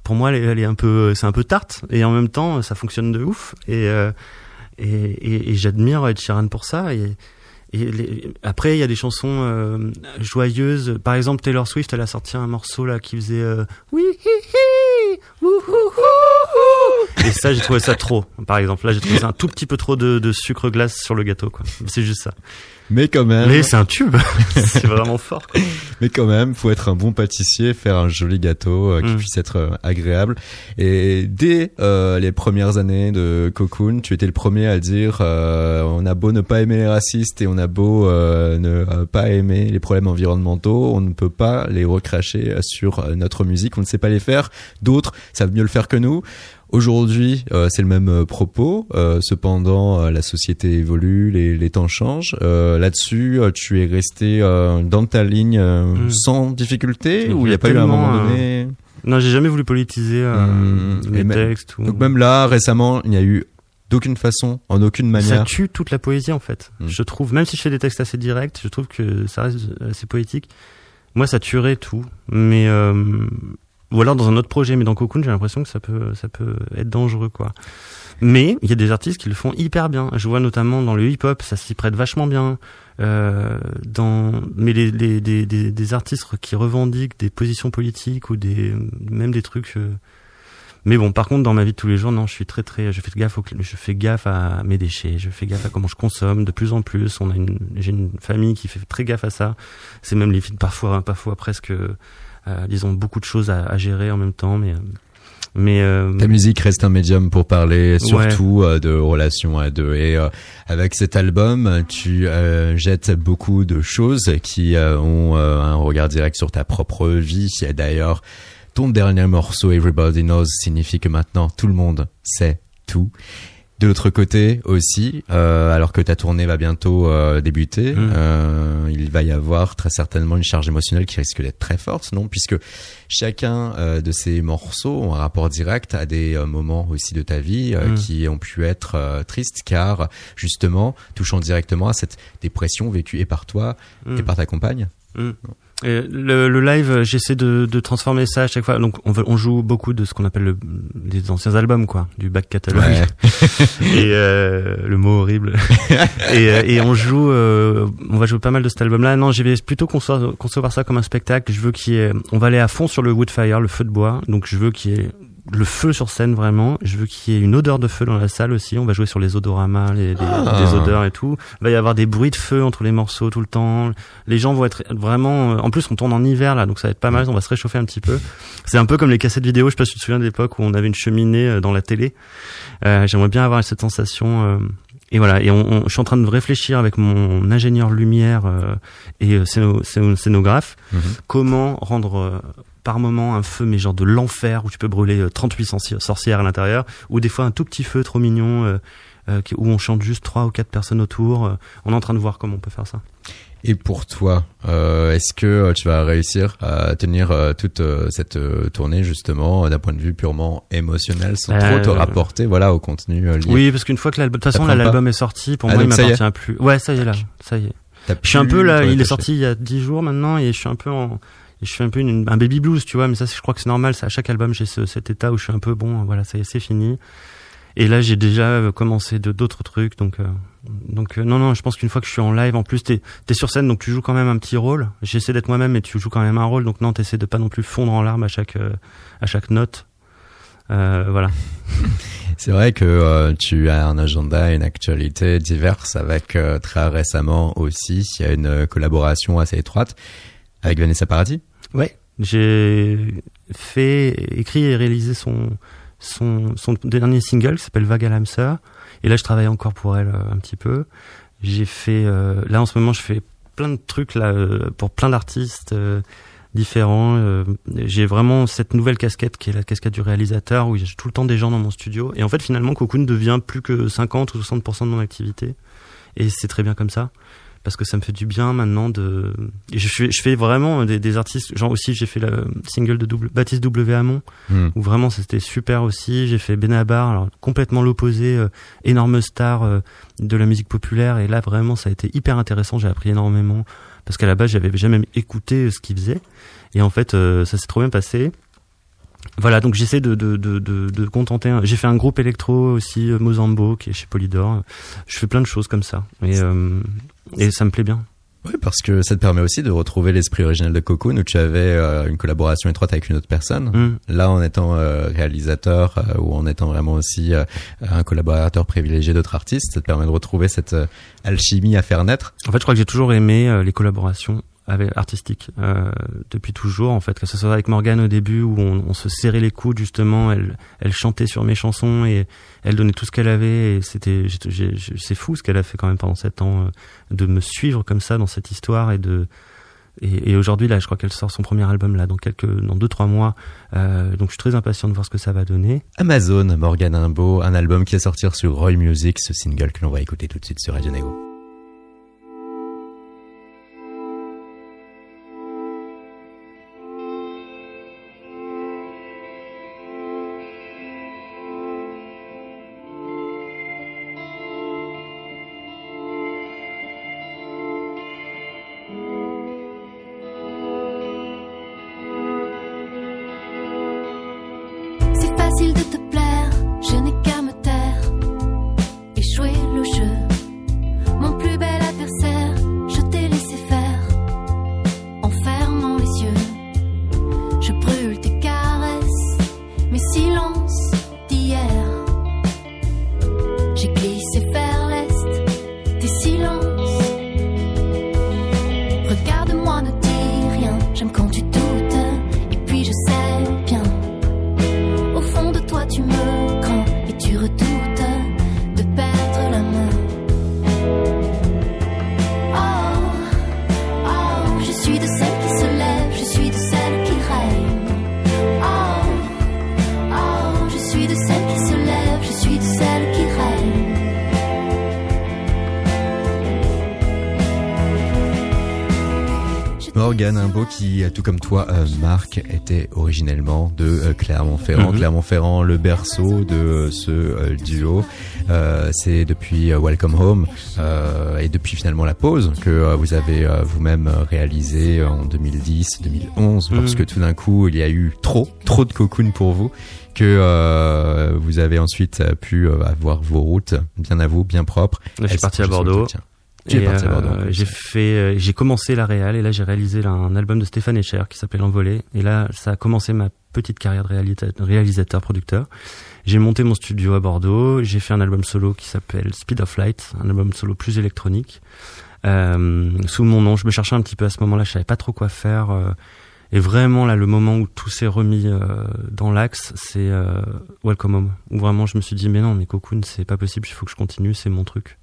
Pour moi, elle est, un peu, c'est un peu tarte et en même temps, ça fonctionne de ouf. Et euh, et, et, et j'admire Ed Sheeran pour ça. Et, et les- après, il y a des chansons euh, joyeuses. Par exemple, Taylor Swift, elle a sorti un morceau là qui faisait euh, oui hi, hi. Et ça, j'ai trouvé ça trop. Par exemple, là, j'ai trouvé ça un tout petit peu trop de, de sucre glace sur le gâteau. quoi. C'est juste ça. Mais quand même, Mais c'est un tube. c'est vraiment fort. quoi. mais quand même, faut être un bon pâtissier, faire un joli gâteau euh, qui Mm. puisse être euh, agréable. Et dès euh, les premières années de Cocoon, tu étais le premier à dire on a beau ne pas aimer les racistes et on a beau ne pas aimer les problèmes environnementaux, on ne peut pas les recracher sur notre musique, on ne sait pas les faire. D'autres savent mieux le faire que nous. Aujourd'hui, euh, c'est le même euh, propos. euh, cependant, la société évolue, les, les temps changent. Euh, Là-dessus, tu es resté dans ta ligne Mm. sans difficulté, ou il n'y a pas eu un tellement, moment donné Non, j'ai jamais voulu politiser euh, Mm. les textes. Ou... Donc même là, récemment, il n'y a eu d'aucune façon, en aucune Ça manière. tue toute la poésie en fait. Mm. Je trouve, même si je fais des textes assez directs, je trouve que ça reste assez poétique. Moi, ça tuerait tout. Mais ou alors dans un autre projet, mais dans Cocoon, j'ai l'impression que ça peut, ça peut être dangereux quoi. Mais il y a des artistes qui le font hyper bien. Je vois notamment dans le hip-hop, ça s'y prête vachement bien. Euh, dans, mais les, les, des, des, des artistes qui revendiquent des positions politiques ou des, même des trucs. euh, mais bon, par contre, dans ma vie de tous les jours, non, je suis très très, je fais gaffe, au, je fais gaffe à mes déchets, je fais gaffe à comment je consomme de plus en plus. On a une, j'ai une famille qui fait très gaffe à ça. C'est même limite parfois, parfois presque, euh, disons beaucoup de choses à, à gérer en même temps, mais, mais euh, Ta musique reste un médium pour parler surtout euh, de relations à deux. Et euh, avec cet album, tu euh, jettes beaucoup de choses qui ont un regard direct sur ta propre vie. Et D'ailleurs, ton dernier morceau, Everybody Knows, signifie que maintenant tout le monde sait tout. De l'autre côté aussi, euh, alors que ta tournée va bientôt euh, débuter, Mm. euh, il va y avoir très certainement une charge émotionnelle qui risque d'être très forte, non? Puisque chacun de ces morceaux ont un rapport direct à des moments aussi de ta vie euh, Mm. qui ont pu être tristes, car justement touchant directement à cette dépression vécue et par toi et par ta compagne. Le, le live, j'essaie de, de transformer ça à chaque fois. Donc, on, veut- on joue beaucoup de ce qu'on appelle le, les anciens albums, quoi, du back catalogue. Ouais. et euh, le mot horrible. et, euh, et on joue, euh, on va jouer pas mal de cet album-là. Non, je vais plutôt concevoir, concevoir ça comme un spectacle. Je veux qu'il y ait, on va aller à fond sur le woodfire, le feu de bois. Donc, je veux qu'il y ait le feu sur scène vraiment. Je veux qu'il y ait une odeur de feu dans la salle aussi. On va jouer sur les odoramas, les, les, Ah. les odeurs et tout. Il va y avoir des bruits de feu entre les morceaux tout le temps. Les gens vont être vraiment. euh, En plus, on tourne en hiver là, donc ça va être pas mal. On va se réchauffer un petit peu. C'est un peu comme les cassettes vidéo. Je sais pas si tu te souviens de l'époque où on avait une cheminée euh, dans la télé. Euh, J'aimerais bien avoir cette sensation. euh, et voilà, et on, on- je suis en train de réfléchir avec mon ingénieur lumière euh, et scéno- scéno- scénographe Mhm. comment rendre par moment un feu mais genre de l'enfer où tu peux brûler euh, 38 sorci- sorcières à l'intérieur ou des fois un tout petit feu trop mignon euh, euh, où on chante juste trois ou quatre personnes autour. euh, on est en train de voir comment on peut faire ça. Et pour toi, euh, est-ce que euh, tu vas réussir à tenir euh, toute euh, cette euh, tournée justement euh, d'un point de vue purement émentionnel sans Euh, trop te rapporter voilà au contenu euh, lié? Oui, parce qu'une fois que l'album, de toute façon là, l'album est sorti, pour Ah, moi il m'appartient plus. Ouais, ça y est là, ça y est. Je suis un peu là, il est sorti il y a 10 jours maintenant et je suis un peu en je fais un peu un baby blues, tu vois, mais ça je crois que c'est normal, c'est à chaque album j'ai ce, cet état où je suis un peu bon, voilà, ça y est, c'est fini. Et là, j'ai déjà euh, commencé d'autres trucs donc euh, donc euh, non non, je pense qu'une fois que je suis en live en plus t'es es sur scène donc tu joues quand même un petit rôle. J'essaie d'être moi-même mais tu joues quand même un rôle donc non, t'essaies de pas non plus fondre en larmes à chaque à chaque note. Voilà. C'est vrai que tu as un agenda, une actualité diverse avec très récemment aussi, il y a une collaboration assez étroite avec Vanessa Paradis. Ouais, j'ai fait, écrit et réalisé son son son dernier single qui s'appelle Vague à l'âme. Et là, je travaille encore pour elle euh, un petit peu. J'ai fait, euh, là en ce moment, je fais plein de trucs là euh, pour plein d'artistes euh, différents. Euh, j'ai vraiment cette nouvelle casquette qui est la casquette du réalisateur où j'ai tout le temps des gens dans mon studio. Et en fait, finalement, Cocoon devient plus que 50 ou 60% de mon activité. Et c'est très bien comme ça parce que ça me fait du bien maintenant de je fais je fais vraiment des, des artistes genre aussi j'ai fait le single de double Baptiste W Hamon Hmm. où vraiment c'était super aussi j'ai fait Benabar alors complètement l'opposé euh, énorme star euh, de la musique populaire et là vraiment ça a été hyper intéressant j'ai appris énormément parce qu'à la base j'avais jamais écouté ce qu'il faisait et en fait euh, ça s'est trop bien passé voilà, donc j'essaie de, de, de, de, de contenter. J'ai fait un groupe électro aussi, euh, Mozambo, qui est chez Polydor. Je fais plein de choses comme ça. Et, euh, et ça me plaît bien. Oui, parce que ça te permet aussi de retrouver l'esprit original de Cocoon où tu avais euh, une collaboration étroite avec une autre personne. Mm. Là, en étant euh, réalisateur euh, ou en étant vraiment aussi un collaborateur privilégié d'autres artistes, ça te permet de retrouver cette alchimie à faire naître. En fait, je crois que j'ai toujours aimé les collaborations avec, artistiques euh, depuis toujours. En fait, que ce soit avec Morgane au début où on, on se serrait les coudes justement, elle, elle chantait sur mes chansons et elle donnait tout ce qu'elle avait. Et c'était, c'est fou ce qu'elle a fait quand même pendant sept ans euh, de me suivre comme ça dans cette histoire et de et, et aujourd'hui là, je crois qu'elle sort son premier album là dans quelques, dans deux trois mois. Euh, donc je suis très impatient de voir ce que ça va donner. Amazon, Morgan Imbo, un album qui est sorti sur Roy Music, ce single que l'on va écouter tout de suite sur Radio Néo. Morgan Imbo qui, euh, tout comme toi, euh, Marc, était originellement de euh, Clermont-Ferrand. Mhm. Clermont-Ferrand, le berceau de euh, ce duo. C'est depuis Welcome Home et depuis finalement la pause que vous avez vous-même réalisé en 2010-2011 Mhm. lorsque tout d'un coup il y a eu trop, trop de cocoon pour vous que vous avez ensuite pu avoir vos routes bien à vous, bien propres. Là, je suis parti à Bordeaux. au euh. J'ai fait, euh, j'ai commencé la réal et là j'ai réalisé là, un album de Stéphane Echer qui s'appelle L'Envolée. Et là, ça a commencé ma petite carrière de réalisa- réalisateur, producteur. J'ai monté mon studio à Bordeaux. J'ai fait un album solo qui s'appelle Speed of Light, un album solo plus électronique. Euh, sous mon nom, je me cherchais un petit peu à ce moment-là. Je savais pas trop quoi faire. euh, et vraiment là, le moment où tout s'est remis dans l'axe, c'est Welcome Home. Où vraiment, je me suis dit mais non, mais Cocoon, c'est pas possible. Il faut que je continue. C'est mon truc.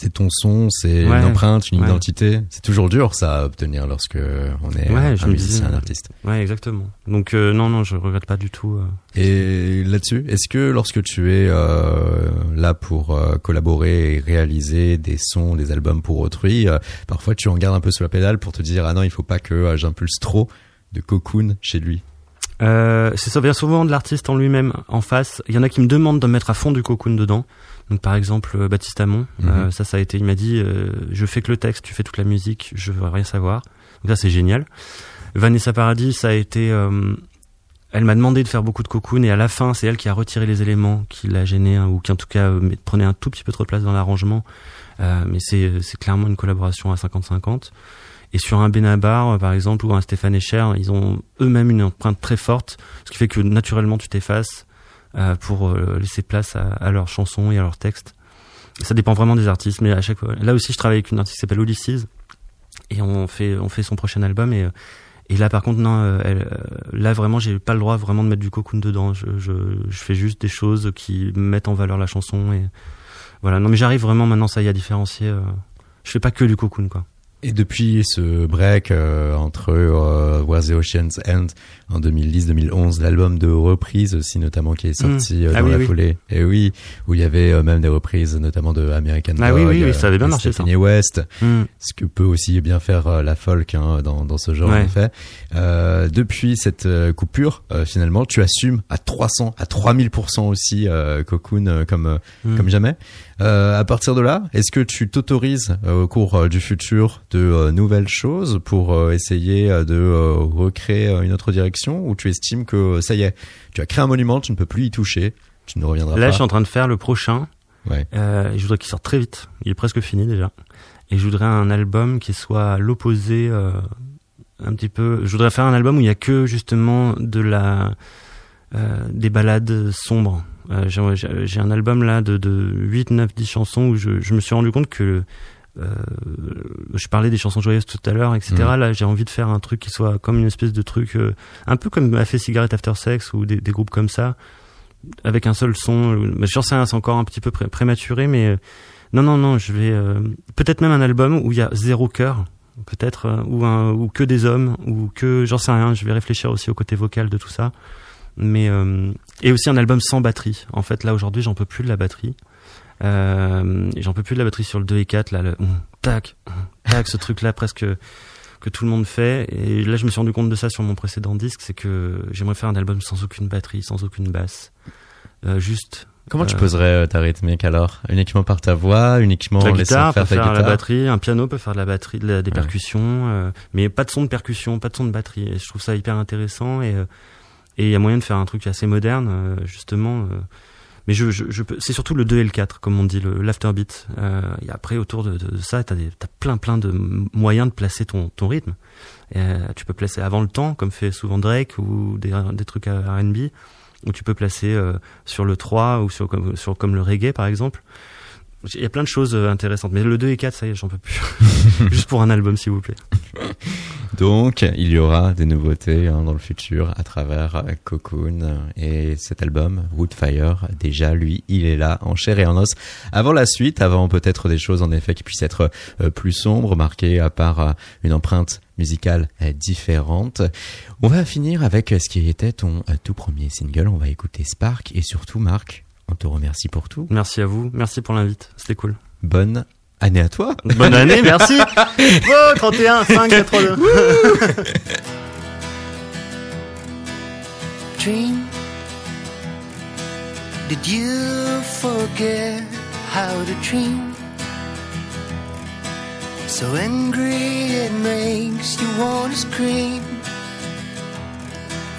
C'est ton son, c'est Ouais, une empreinte, une ouais. identité. C'est toujours dur ça à obtenir lorsque on est Ouais, un musicien, un artiste. Ouais, exactement. Donc euh, non, non, je regrette pas du tout. euh. Et là-dessus, est-ce que lorsque tu es euh, là pour collaborer et réaliser des sons, des albums pour autrui, parfois tu en gardes un peu sous la pédale pour te dire ah non il faut pas que j'impulse trop de cocoon chez lui. Euh, c'est ça vient souvent de l'artiste en lui-même en face. Il y en a qui me demandent de mettre à fond du cocoon dedans. Donc par exemple euh, Baptiste Amon, Mhm. euh, ça ça a été, il m'a dit euh, je fais que le texte, tu fais toute la musique, je veux rien savoir. Donc ça c'est génial. Vanessa Paradis, ça a été, euh, elle m'a demandé de faire beaucoup de cocoon et à la fin c'est elle qui a retiré les éléments qui l'a gêné hein, ou qui en tout cas euh, prenait un tout petit peu trop de place dans l'arrangement. Euh, mais c'est c'est clairement une collaboration à 50-50. Et sur un Benabar, par exemple, ou un Stéphane Echer, ils ont eux-mêmes une empreinte très forte, ce qui fait que naturellement tu t'effaces pour euh, laisser place à, leurs chansons et à leurs textes. Ça dépend vraiment des artistes, mais à chaque fois. Là aussi, je travaille avec une artiste qui s'appelle Ulysses, et on fait on fait son prochain album et euh, et là par contre non, euh, elle, euh, là vraiment j'ai pas le droit vraiment de mettre du cocoon dedans. Je, je fais juste des choses qui mettent en valeur la chanson et voilà. Non mais j'arrive vraiment maintenant ça y est à différencier. euh, je fais pas que du cocoon quoi. Et depuis ce break euh, entre euh, Where the Oceans End en 2010-2011, l'album de reprises aussi notamment qui est sorti euh, Ah dans oui, la oui. foulée. Et oui, où il y avait euh, même des reprises notamment de American Ah Dog, oui, oui, oui, euh, ça avait bien de marché, ça. West, Hmm. ce que peut aussi bien faire euh, la folk hein, dans, dans ce genre Ouais. en effet. Euh, depuis cette euh, coupure, euh, finalement, tu assumes à 300, à 3000% aussi euh, Cocoon euh, comme euh, Hmm. comme jamais. Euh, à partir de là, est-ce que tu t'autorises euh, au cours euh, du futur de euh, nouvelles choses pour euh, essayer euh, de euh, recréer euh, une autre direction ou tu estimes que euh, ça y est, tu as créé un monument, tu ne peux plus y toucher, tu ne reviendras Là, pas je suis en train de faire le prochain. Ouais. Euh, je voudrais qu'il sorte très vite. Il est presque fini déjà. Et je voudrais un album qui soit à l'opposé, euh, un petit peu. Je voudrais faire un album où il y a que justement de la, euh, des balades sombres. J'ai- un album là de, de 8, 9, 10 chansons où je, je me suis rendu compte que je parlais des chansons joyeuses tout à l'heure, etc. Mhm. Là, j'ai envie de faire un truc qui soit comme une espèce de truc, euh, un peu comme a fait Cigarette After Sex ou des, des groupes comme ça, avec un seul son. euh, Mais je sais rien, c'est encore un petit peu pré- prématuré, mais euh, non, non, non, je vais euh, peut-être même un album où il y a zéro cœur, peut-être, euh, ou un ou que des hommes, ou que j'en sais rien. Je vais réfléchir aussi au côté vocal de tout ça, mais euh, et aussi un album sans batterie. En fait, là aujourd'hui, j'en peux plus de la batterie. Euh, et j'en peux plus de la batterie sur le 2 et 4 là le tac tac ce truc là presque que tout le monde fait. Et là je me suis rendu compte de ça sur mon précédent disque c'est que j'aimerais faire un album sans aucune batterie sans aucune basse. Euh, juste Comment tu Euh, poserais euh, ta rythmique alors? Uniquement par ta voix, uniquement en laissant peut faire ta faire la batterie. Un piano peut faire de la batterie de la- des Ouais. percussions euh, mais pas de son de percussion pas de son de batterie. Et je trouve ça hyper intéressant. Et euh, et il y a moyen de faire un truc assez moderne euh, justement euh, mais je, je, je c'est surtout le 2 et le 4, comme on dit, l'afterbeat. Euh, et après, autour de, de, ça, t'as des, t'as plein, plein de moyens de placer ton, ton rythme. Euh, tu peux placer avant le temps, comme fait souvent Drake, ou des, des trucs à R&B, ou tu peux placer euh, sur le 3, ou sur, comme, sur, comme le reggae, par exemple. Il y a plein de choses euh, intéressantes. Mais le 2 et 4, ça y est, j'en peux plus. Juste pour un album, s'il vous plaît. Donc, il y aura des nouveautés hein, dans le futur à travers euh, Cocoon euh, et cet album Woodfire. Déjà, lui, il est là en chair et en os. Avant la suite, avant peut-être des choses en effet qui puissent être plus sombres, marquées à part euh, une empreinte musicale différente. On va finir avec ce qui était ton tout premier single. On va écouter Spark et surtout, Marc, on te remercie pour tout. Merci à vous. Merci pour l'invite. C'était cool. Bonne année à toi. Bonne année, merci. Oh, 31, 5, 4, 3, 2. dream? Did you forget how to dream? So angry it makes you wanna scream.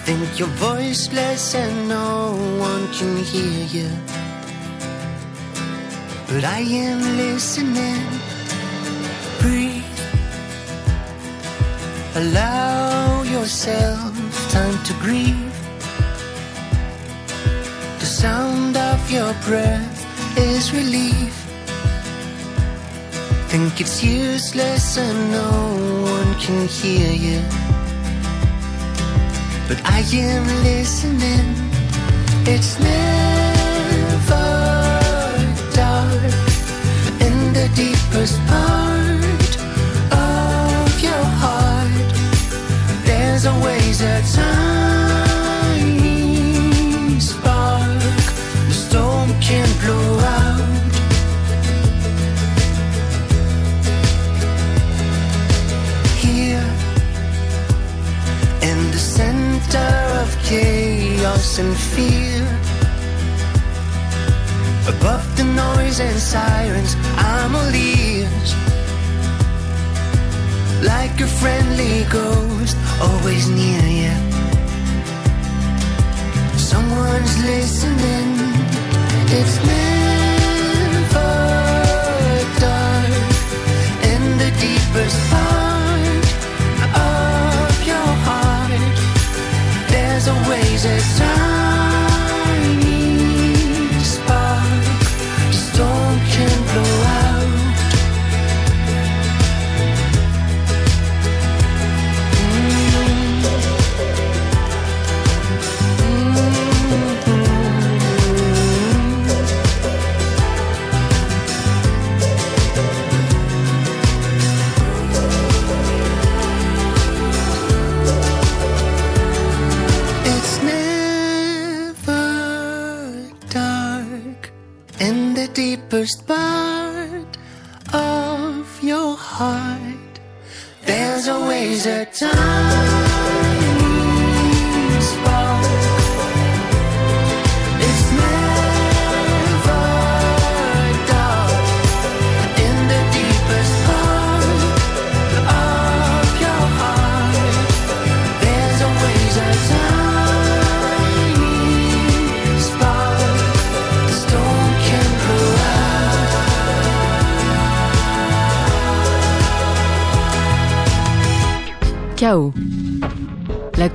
Think you're voiceless and no one can hear you. But I am listening. Breathe. Allow yourself time to grieve. The sound of your breath is relief. Think it's useless and no one can hear you. But I am listening. It's never dark in the deepest part of your heart. There's always a tiny chaos and fear. Above the noise and sirens, I'm a ears. Like a friendly ghost, always near you. Someone's listening. It's never